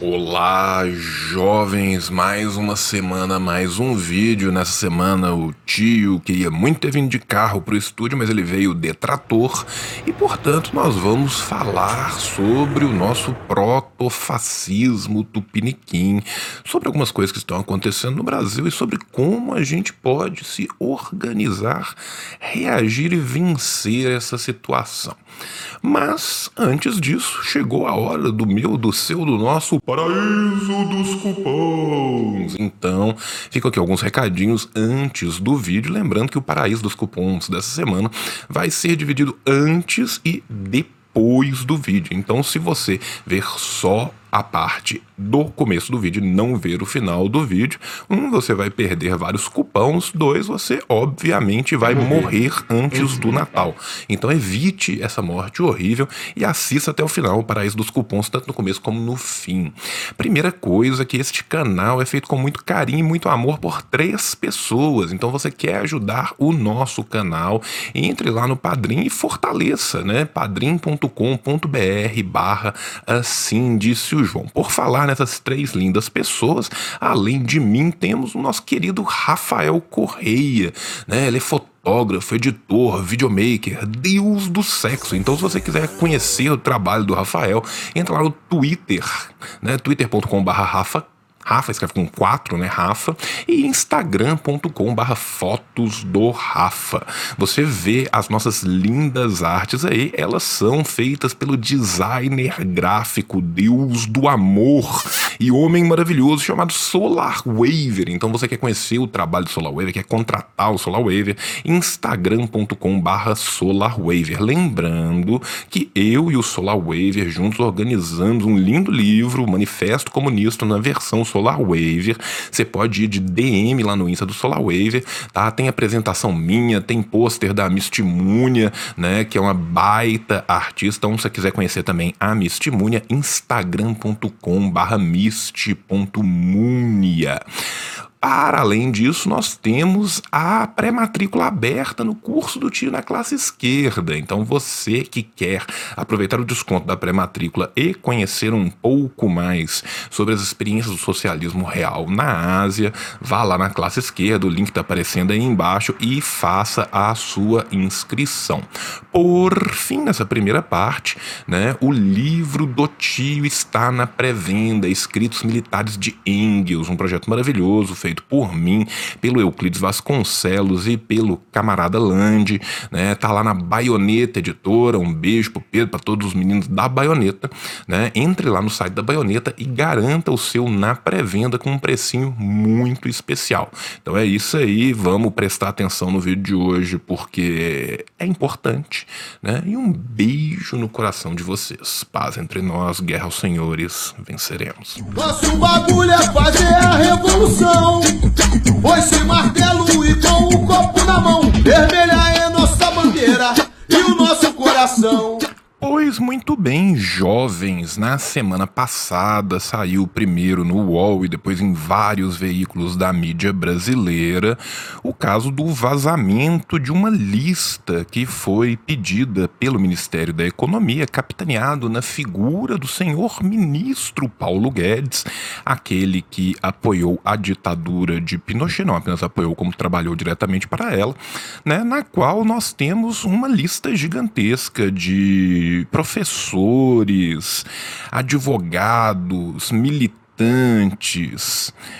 Olá, jovens! Mais uma semana, mais um vídeo. Nessa semana, o tio queria muito ter vindo de carro para o estúdio, mas ele veio detrator e, portanto, nós vamos falar sobre o nosso protofascismo tupiniquim, sobre algumas coisas que estão acontecendo no Brasil e sobre como a gente pode se organizar, reagir e vencer essa situação. Mas, antes disso, chegou a hora do meu, do seu, do nosso paraíso dos cupons. Então, ficam aqui alguns recadinhos antes do vídeo. Lembrando que o paraíso dos cupons dessa semana vai ser dividido antes e depois do vídeo. Então, se você ver só a parte do começo do vídeo, não ver o final do vídeo. Um, você vai perder vários cupons. Dois, você obviamente vai morrer antes do Natal. Então evite essa morte horrível e assista até o final o Paraíso dos Cupons, tanto no começo como no fim. Primeira coisa que este canal é feito com muito carinho e muito amor por três pessoas. Então você quer ajudar o nosso canal, entre lá no Padrim e fortaleça, né? padrim.com.br barra assim disse o João. Por falar nessas três lindas pessoas, além de mim, temos o nosso querido Rafael Correia, né? Ele é fotógrafo, editor, videomaker, deus do sexo. Então, se você quiser conhecer o trabalho do Rafael, entra lá no Twitter, né? twitter.com/rafa Rafa escreve com 4, né? Rafa. E instagram.com barra fotos do Rafa. Você vê as nossas lindas artes aí, elas são feitas pelo designer gráfico, deus do amor e homem maravilhoso chamado Solar Waver. Então você quer conhecer o trabalho do Solar Waver, quer contratar o Solar Waver, instagram.com barra Solar Waver. Lembrando que eu e o Solar Waver juntos organizamos um lindo livro, Manifesto Comunista, na versão Solar Waver. Você pode ir de DM lá no Insta do Solar Waver, tá? Tem apresentação minha, tem pôster da Mistimunia, né? Que é uma baita artista. Então, se você quiser conhecer também a Mistimunia, instagram.com barra mist.munia. Para além disso, nós temos a pré-matrícula aberta no curso do tio na classe esquerda. Então, você que quer aproveitar o desconto da pré-matrícula e conhecer um pouco mais sobre as experiências do socialismo real na Ásia, vá lá na classe esquerda, o link está aparecendo aí embaixo e faça a sua inscrição. Por fim, nessa primeira parte, né, o livro do tio está na pré-venda, Escritos Militares de Engels, um projeto maravilhoso feito feito por mim, pelo Euclides Vasconcelos e pelo camarada Lande, né? Tá lá na Baioneta Editora. Um beijo pro Pedro, para todos os meninos da Baioneta, né? Entre lá no site da Baioneta e garanta o seu na pré-venda com um precinho muito especial. Então é isso aí, vamos prestar atenção no vídeo de hoje porque é importante, né? E um beijo no coração de vocês. Paz entre nós, guerra aos senhores, venceremos. Nosso bagulho é fazer a revolução. Foi-se martelo e com o copo na mão. Vermelha é nossa bandeira e o nosso coração. Pois muito bem, jovens. Na semana passada saiu primeiro no UOL e depois em vários veículos da mídia brasileira o caso do vazamento de uma lista que foi pedida pelo Ministério da Economia, capitaneado na figura do senhor ministro Paulo Guedes, aquele que apoiou a ditadura de Pinochet, não apenas apoiou, como trabalhou diretamente para ela, né, na qual nós temos uma lista gigantesca de professores, advogados, militantes,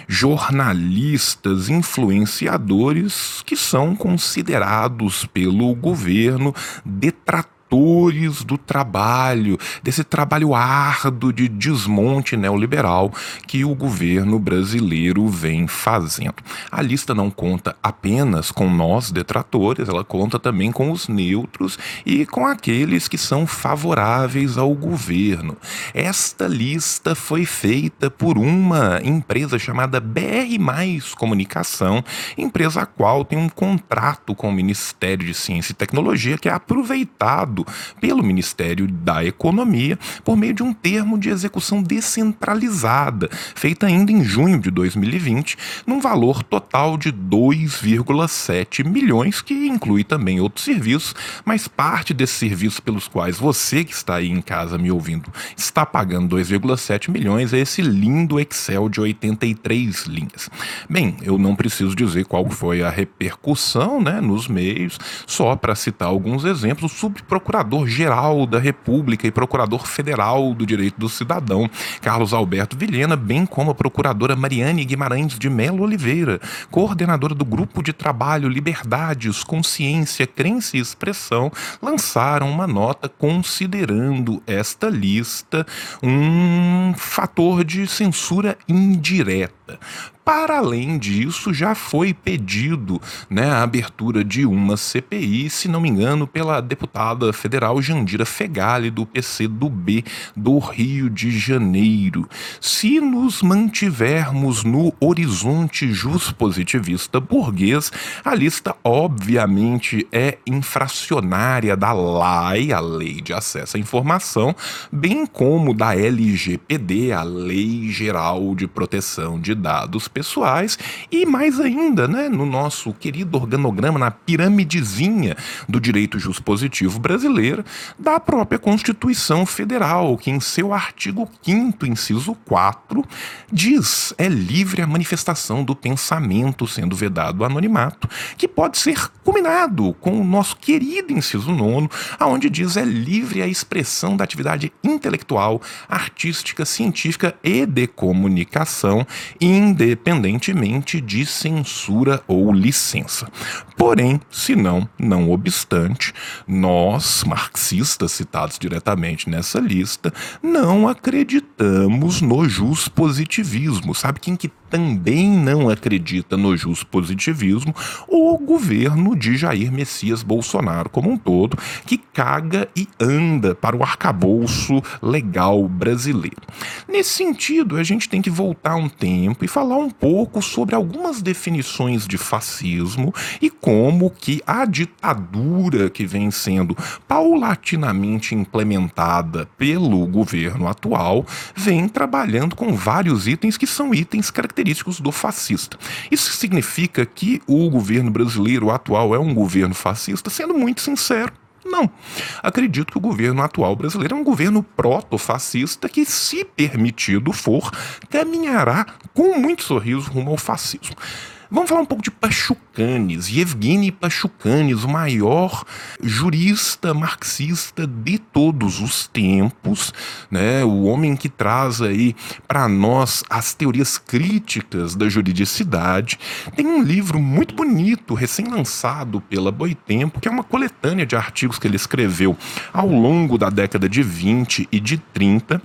jornalistas, influenciadores que são considerados pelo governo detratores do trabalho, desse trabalho árduo de desmonte neoliberal que o governo brasileiro vem fazendo. A lista não conta apenas com nós detratores, ela conta também com os neutros e com aqueles que são favoráveis ao governo. Esta lista foi feita por uma empresa chamada BR Mais Comunicação, empresa a qual tem um contrato com o Ministério de Ciência e Tecnologia que é aproveitado pelo Ministério da Economia por meio de um termo de execução descentralizada, feita ainda em junho de 2020, num valor total de 2,7 milhões, que inclui também outros serviços, mas parte desses serviços pelos quais você que está aí em casa me ouvindo está pagando 2,7 milhões é esse lindo Excel de 83 linhas. Bem, eu não preciso dizer qual foi a repercussão né, nos meios, só para citar alguns exemplos, o subprocurador-geral da República e procurador federal do direito do cidadão, Carlos Alberto Vilhena, bem como a procuradora Mariane Guimarães de Melo Oliveira, coordenadora do Grupo de Trabalho Liberdades, Consciência, Crença e Expressão, lançaram uma nota considerando esta lista um fator de censura indireta. Para além disso, já foi pedido né, a abertura de uma CPI, se não me engano, pela deputada federal Jandira Fegali, do PC do B do Rio de Janeiro. Se nos mantivermos no horizonte juspositivista burguês, a lista obviamente é infracionária da LAI, a Lei de Acesso à Informação, bem como da LGPD, a Lei Geral de Proteção de Dados pessoais e mais ainda, né, no nosso querido organograma, na piramidezinha do direito positivo brasileiro, da própria Constituição Federal, que em seu artigo 5 inciso 4, diz é livre a manifestação do pensamento, sendo vedado o anonimato, que pode ser combinado com o nosso querido inciso 9, aonde diz é livre a expressão da atividade intelectual, artística, científica e de comunicação, independentemente de censura ou licença. Porém, se não, não obstante, nós, marxistas citados diretamente nessa lista, não acreditamos no positivismo. Sabe quem que também não acredita no positivismo? O governo de Jair Messias Bolsonaro como um todo, que caga e anda para o arcabouço legal brasileiro. Nesse sentido, a gente tem que voltar um tempo e falar um pouco sobre algumas definições de fascismo e como que a ditadura que vem sendo paulatinamente implementada pelo governo atual vem trabalhando com vários itens que são itens característicos do fascista. Isso significa que o governo brasileiro atual é um governo fascista, sendo muito sincero. Não. Acredito que o governo atual brasileiro é um governo proto-fascista que, se permitido for, caminhará com muito sorriso rumo ao fascismo. Vamos falar um pouco de Pachucanes, Yevgeny Pachucanes, o maior jurista marxista de todos os tempos, né? O homem que traz aí para nós as teorias críticas da juridicidade. Tem um livro muito bonito, recém-lançado pela Boitempo, que é uma coletânea de artigos que ele escreveu ao longo da década de 20 e de 30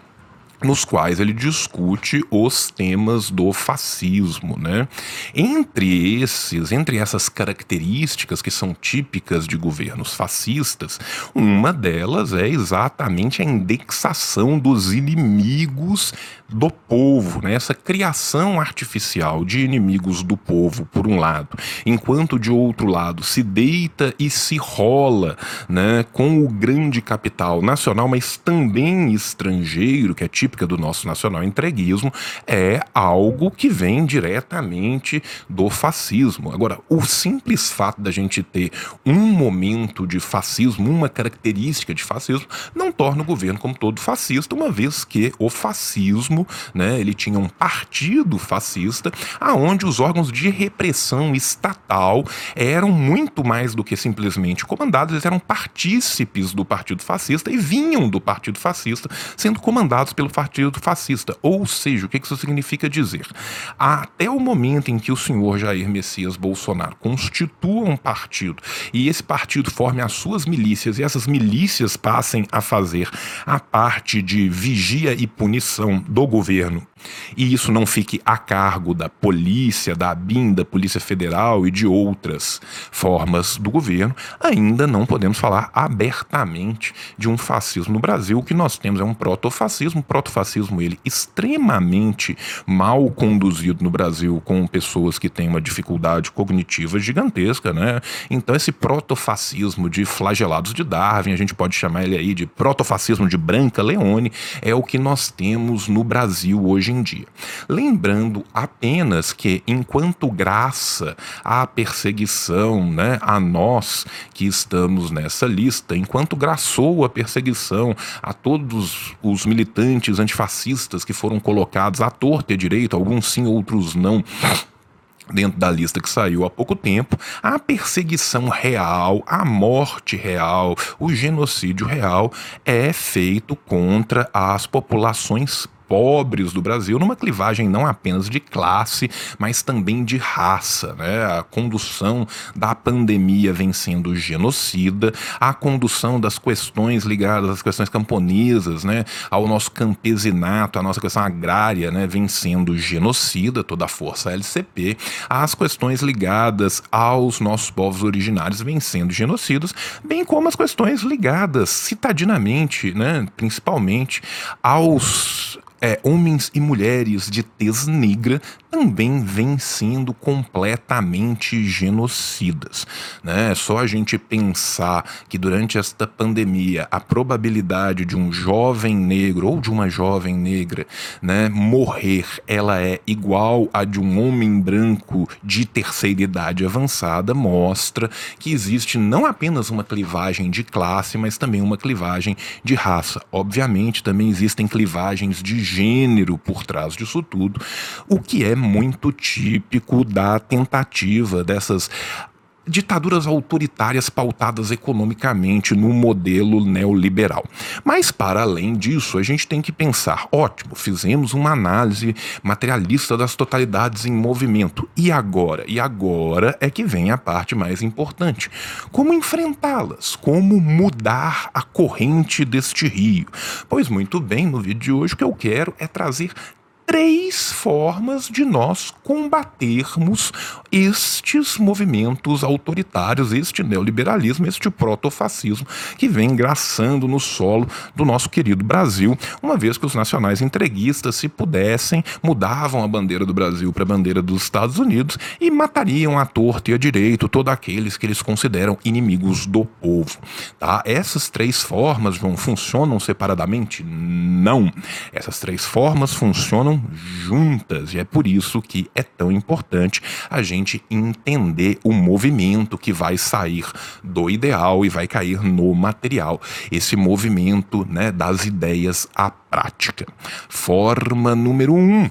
nos quais ele discute os temas do fascismo, né? Entre esses, entre essas características que são típicas de governos fascistas, uma delas é exatamente a indexação dos inimigos do povo, né? Essa criação artificial de inimigos do povo, por um lado, enquanto de outro lado se deita e se rola, né, com o grande capital nacional, mas também estrangeiro, que é típico típica do nosso nacional entreguismo, é algo que vem diretamente do fascismo. Agora, o simples fato da gente ter um momento de fascismo, uma característica de fascismo, não torna o governo como todo fascista, uma vez que o fascismo, né, ele tinha um partido fascista, aonde os órgãos de repressão estatal eram muito mais do que simplesmente comandados, eles eram partícipes do partido fascista e vinham do partido fascista, sendo comandados pelo partido fascista. Ou seja, o que isso significa dizer? Até o momento em que o senhor Jair Messias Bolsonaro constitua um partido e esse partido forme as suas milícias e essas milícias passem a fazer a parte de vigia e punição do governo e isso não fique a cargo da polícia, da ABIN, da Polícia Federal e de outras formas do governo, ainda não podemos falar abertamente de um fascismo no Brasil. O que nós temos é um protofascismo, protofascismo ele extremamente mal conduzido no Brasil com pessoas que têm uma dificuldade cognitiva gigantesca, né? Então esse protofascismo de flagelados de Darwin, a gente pode chamar ele aí de protofascismo de Branca Leone, é o que nós temos no Brasil hoje em dia. Lembrando apenas que, enquanto graça à perseguição, né, a nós que estamos nessa lista, enquanto graçou a perseguição a todos os militantes antifascistas que foram colocados à torta e direito, alguns sim, outros não dentro da lista que saiu há pouco tempo, a perseguição real, a morte real, o genocídio real é feito contra as populações pobres do Brasil, numa clivagem não apenas de classe, mas também de raça. Né? A condução da pandemia vem sendo genocida, a condução das questões ligadas às questões camponesas, né? ao nosso campesinato, à nossa questão agrária, né? vem sendo genocida, toda a força LCP, as questões ligadas aos nossos povos originários vêm sendo genocidas, bem como as questões ligadas citadinamente, né? principalmente aos é, homens e mulheres de tez negra também vêm sendo completamente genocidas. Né? É só a gente pensar que durante esta pandemia a probabilidade de um jovem negro ou de uma jovem negra né, morrer ela é igual a de um homem branco de terceira idade avançada mostra que existe não apenas uma clivagem de classe, mas também uma clivagem de raça. Obviamente também existem clivagens de gênero por trás disso tudo, o que é muito típico da tentativa dessas ditaduras autoritárias pautadas economicamente no modelo neoliberal. Mas, para além disso, a gente tem que pensar: ótimo, fizemos uma análise materialista das totalidades em movimento. E agora? E agora é que vem a parte mais importante: como enfrentá-las? Como mudar a corrente deste rio? Pois, muito bem, no vídeo de hoje o que eu quero é trazer três formas de nós combatermos estes movimentos autoritários, este neoliberalismo, este protofascismo que vem engraçando no solo do nosso querido Brasil, uma vez que os nacionais entreguistas, se pudessem, mudavam a bandeira do Brasil para a bandeira dos Estados Unidos e matariam à torta e à direito todos aqueles que eles consideram inimigos do povo. Tá? Essas três formas não funcionam separadamente? Não. Essas três formas funcionam juntas. E é por isso que é tão importante a gente entender o movimento que vai sair do ideal e vai cair no material. Esse movimento né, das ideias à prática. Forma número um: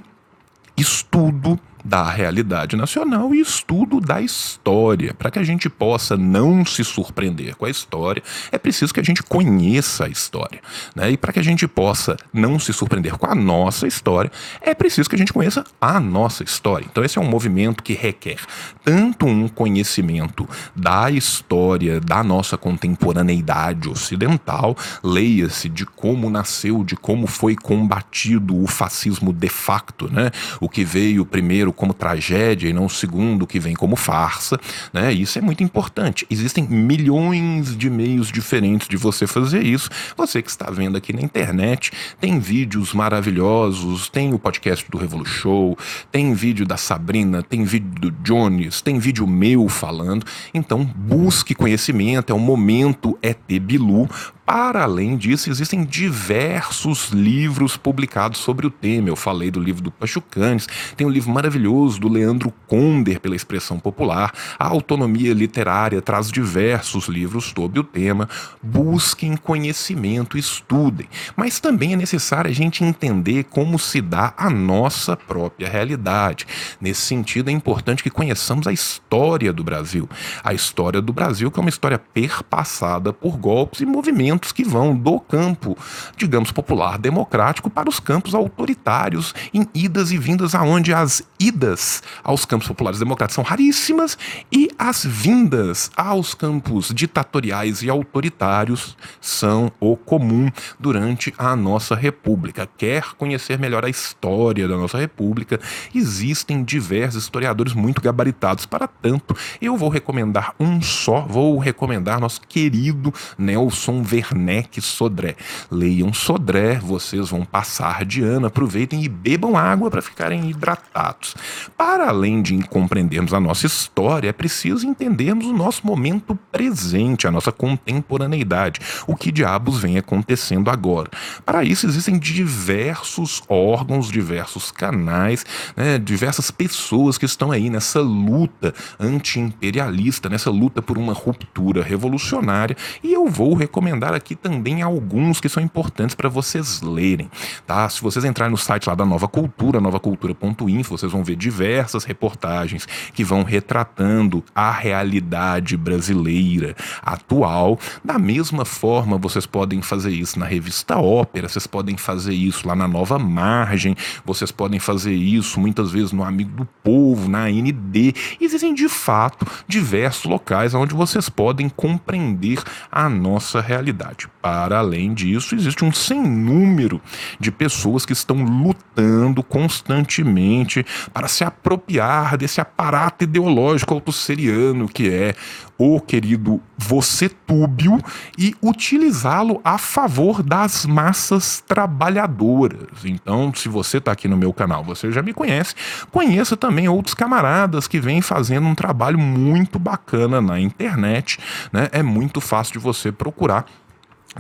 estudo da realidade nacional e estudo da história. Para que a gente possa não se surpreender com a história, é preciso que a gente conheça a história. Né? E para que a gente possa não se surpreender com a nossa história, é preciso que a gente conheça a nossa história. Então, esse é um movimento que requer tanto um conhecimento da história da nossa contemporaneidade ocidental, leia-se de como nasceu, de como foi combatido o fascismo de facto, né? o que veio primeiro como tragédia e não o segundo que vem como farsa, né? Isso é muito importante. Existem milhões de meios diferentes de você fazer isso. Você que está vendo aqui na internet, tem vídeos maravilhosos, tem o podcast do Revolu Show, tem vídeo da Sabrina, tem vídeo do Jones, tem vídeo meu falando. Então, busque conhecimento, é o momento ET Bilu para além disso, existem diversos livros publicados sobre o tema. Eu falei do livro do Pachucanes, tem um livro maravilhoso do Leandro Conder, pela expressão popular. A autonomia literária traz diversos livros sobre o tema. Busquem conhecimento, estudem. Mas também é necessário a gente entender como se dá a nossa própria realidade. Nesse sentido, é importante que conheçamos a história do Brasil. A história do Brasil, que é uma história perpassada por golpes e movimentos movimentos que vão do campo, digamos, popular democrático para os campos autoritários, em idas e vindas, aonde as idas aos campos populares democráticos são raríssimas e as vindas aos campos ditatoriais e autoritários são o comum durante a nossa república. Quer conhecer melhor a história da nossa república? Existem diversos historiadores muito gabaritados para tanto. Eu vou recomendar um só, vou recomendar nosso querido Nelson Werneck Sodré. Leiam Sodré, vocês vão passar de ano, aproveitem e bebam água para ficarem hidratados. Para além de compreendermos a nossa história, é preciso entendermos o nosso momento presente, a nossa contemporaneidade, o que diabos vem acontecendo agora. Para isso existem diversos órgãos, diversos canais, né, diversas pessoas que estão aí nessa luta anti-imperialista, nessa luta por uma ruptura revolucionária, e eu vou recomendar aqui também alguns que são importantes para vocês lerem, tá? Se vocês entrarem no site lá da Nova Cultura, novacultura.info, vocês vão ver diversas reportagens que vão retratando a realidade brasileira atual. Da mesma forma, vocês podem fazer isso na revista Ópera, vocês podem fazer isso lá na Nova Margem, vocês podem fazer isso muitas vezes no Amigo do Povo, na AND. Existem de fato diversos locais onde vocês podem compreender a nossa realidade. Para além disso, existe um sem número de pessoas que estão lutando constantemente para se apropriar desse aparato ideológico autosseriano que é o querido você túbio e utilizá-lo a favor das massas trabalhadoras. Então, se você está aqui no meu canal, você já me conhece, conheça também outros camaradas que vêm fazendo um trabalho muito bacana na internet, né? É muito fácil de você procurar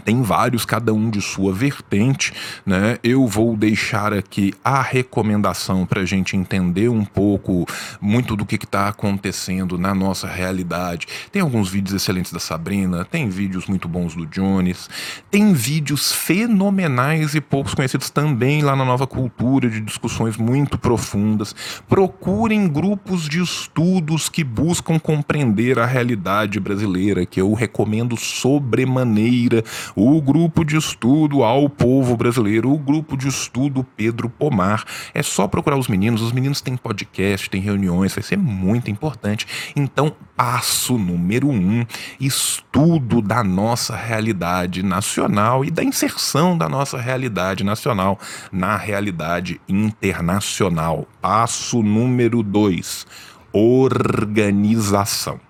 tem vários, cada um de sua vertente, né? Eu vou deixar aqui a recomendação para a gente entender um pouco muito do que está acontecendo na nossa realidade. Tem alguns vídeos excelentes da Sabrina, tem vídeos muito bons do Jones, tem vídeos fenomenais e poucos conhecidos também lá na Nova Cultura, de discussões muito profundas. Procurem grupos de estudos que buscam compreender a realidade brasileira, que eu recomendo sobremaneira o grupo de estudo ao povo brasileiro, o grupo de estudo Pedro Pomar. É só procurar os meninos, os meninos têm podcast, têm reuniões, vai ser muito importante. Então, passo número um: estudo da nossa realidade nacional e da inserção da nossa realidade nacional na realidade internacional. Passo número dois: organização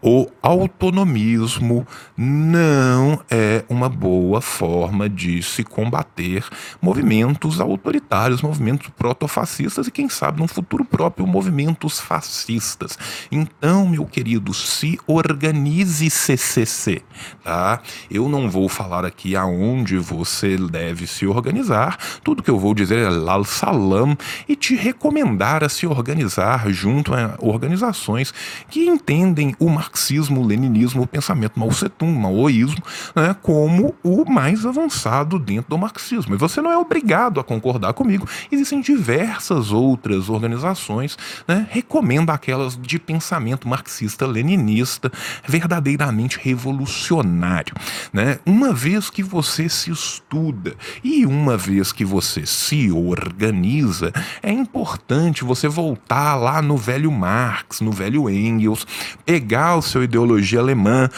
o autonomismo não é uma boa forma de se combater movimentos autoritários, movimentos protofascistas e, quem sabe, no futuro próprio, movimentos fascistas. Então, meu querido, se organize CCC, tá? Eu não vou falar aqui aonde você deve se organizar, tudo que eu vou dizer é lal salam e te recomendar a se organizar junto a organizações que entendem o o leninismo, o pensamento Mao Tse-tung, maoísmo, né, como o mais avançado dentro do marxismo. E você não é obrigado a concordar comigo. Existem diversas outras organizações, né, recomendo aquelas de pensamento marxista-leninista, verdadeiramente revolucionário. Né? Uma vez que você se estuda e uma vez que você se organiza, é importante você voltar lá no velho Marx, no velho Engels, pegar o seu ideologia alemã,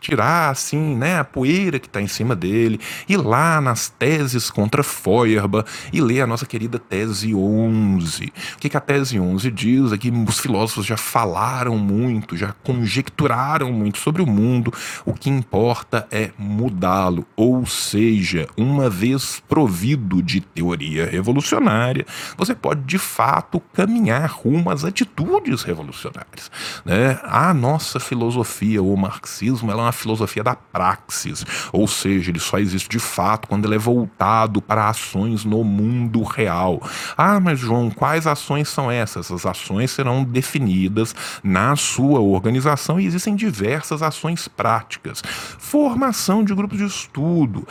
tirar assim, né, a poeira que está em cima dele, ir lá nas teses contra Feuerbach e ler a nossa querida tese 11. O que, que a tese 11 diz? É que os filósofos já falaram muito, já conjecturaram muito sobre o mundo, o que importa é mudá-lo, ou seja, uma vez provido de teoria revolucionária, você pode de fato caminhar rumo às atitudes revolucionárias. Né? A nossa filosofia, o marxismo, ela é uma filosofia da praxis, ou seja, ele só existe de fato quando ele é voltado para ações no mundo real. Ah, mas João, quais ações são essas? As ações serão definidas na sua organização e existem diversas ações práticas. Formação de grupos de estudo,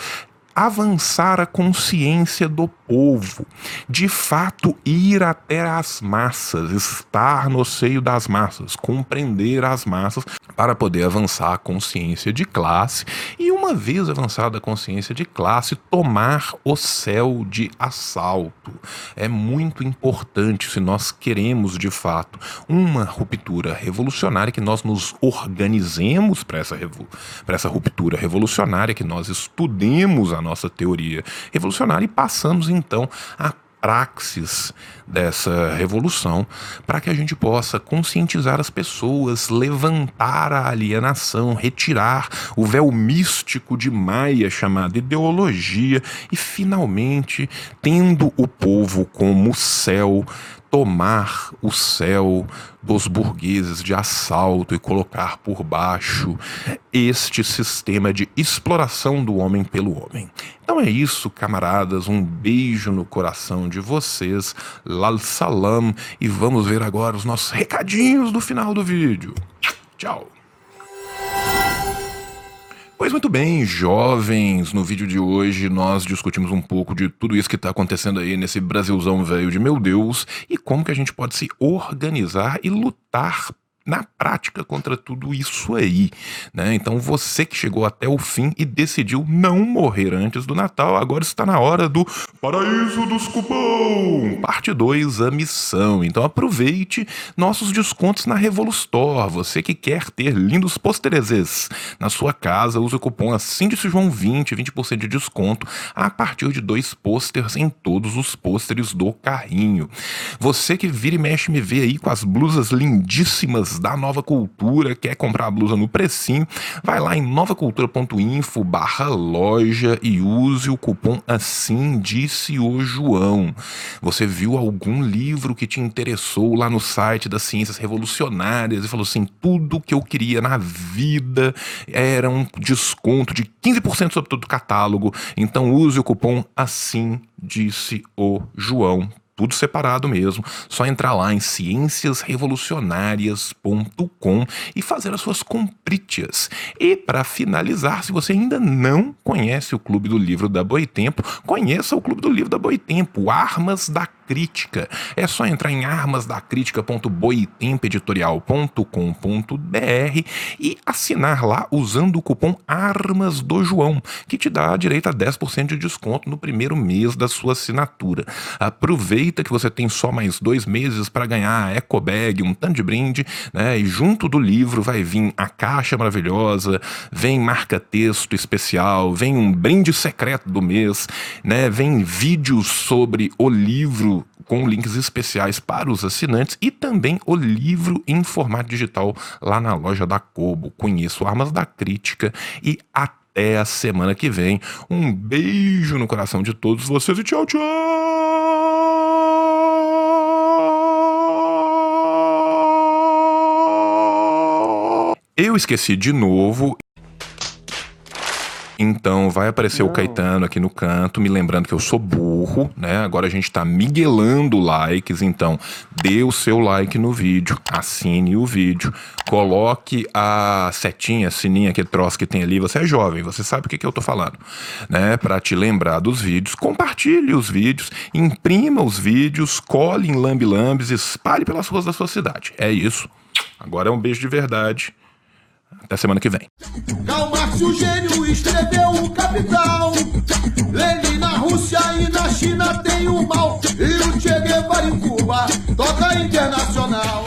avançar a consciência do povo, de fato ir até as massas, estar no seio das massas, compreender as massas para poder avançar a consciência de classe e, uma vez avançada a consciência de classe, tomar o céu de assalto. É muito importante se nós queremos de fato uma ruptura revolucionária que nós nos organizemos para essa, essa ruptura revolucionária, que nós estudemos a nossa teoria revolucionária e passamos então a praxis dessa revolução para que a gente possa conscientizar as pessoas, levantar a alienação, retirar o véu místico de Maia chamado ideologia e finalmente tendo o povo como céu tomar o céu dos burgueses de assalto e colocar por baixo este sistema de exploração do homem pelo homem. Então é isso, camaradas. Um beijo no coração de vocês. Lal salam. E vamos ver agora os nossos recadinhos do final do vídeo. Tchau. Pois muito bem, jovens, no vídeo de hoje nós discutimos um pouco de tudo isso que está acontecendo aí nesse Brasilzão velho de meu Deus e como que a gente pode se organizar e lutar na prática contra tudo isso aí, né? Então você que chegou até o fim e decidiu não morrer antes do Natal, agora está na hora do Paraíso dos Cupom, parte 2, a missão. Então aproveite nossos descontos na Revolustor. Você que quer ter lindos postereses na sua casa, use o cupom de João 20, 20% de desconto a partir de dois posters em todos os pôsteres do carrinho. Você que vira e mexe me vê aí com as blusas lindíssimas da Nova Cultura, quer comprar a blusa no precinho, vai lá em novacultura.info barra loja e use o cupom assim disse o João. Você viu algum livro que te interessou lá no site das ciências revolucionárias e falou assim, tudo que eu queria na vida era um desconto de 15% sobre todo o catálogo, então use o cupom assim disse o João tudo separado mesmo. Só entrar lá em cienciasrevolucionarias.com e fazer as suas compritas. E para finalizar, se você ainda não conhece o Clube do Livro da Boitempo, conheça o Clube do Livro da Boitempo, Armas da Crítica. É só entrar em armasdacritica.boitempeditorial.com.br e assinar lá usando o cupom Armas do João, que te dá direito a 10% de desconto no primeiro mês da sua assinatura. Aproveita que você tem só mais dois meses para ganhar a eco bag, um tanto de brinde, né? E junto do livro vai vir a caixa maravilhosa, vem marca-texto especial, vem um brinde secreto do mês, né? Vem vídeos sobre o livro com links especiais para os assinantes e também o livro em formato digital lá na loja da Kobo. Conheço Armas da Crítica e até a semana que vem. Um beijo no coração de todos vocês e tchau, tchau! Eu esqueci de novo então vai aparecer Não. o Caetano aqui no canto, me lembrando que eu sou burro, né? Agora a gente tá miguelando likes, então dê o seu like no vídeo, assine o vídeo, coloque a setinha, sininha, aquele troço que tem ali. Você é jovem, você sabe o que, que eu tô falando, né? Para te lembrar dos vídeos, compartilhe os vídeos, imprima os vídeos, cole em lambe-lambes, espalhe pelas ruas da sua cidade. É isso. Agora é um beijo de verdade. Até semana que vem. Karl Marx, o gênio, escreveu o Capital. Lenin na Rússia e na China tem o mal. E o Che Guevara em Cuba toca internacional.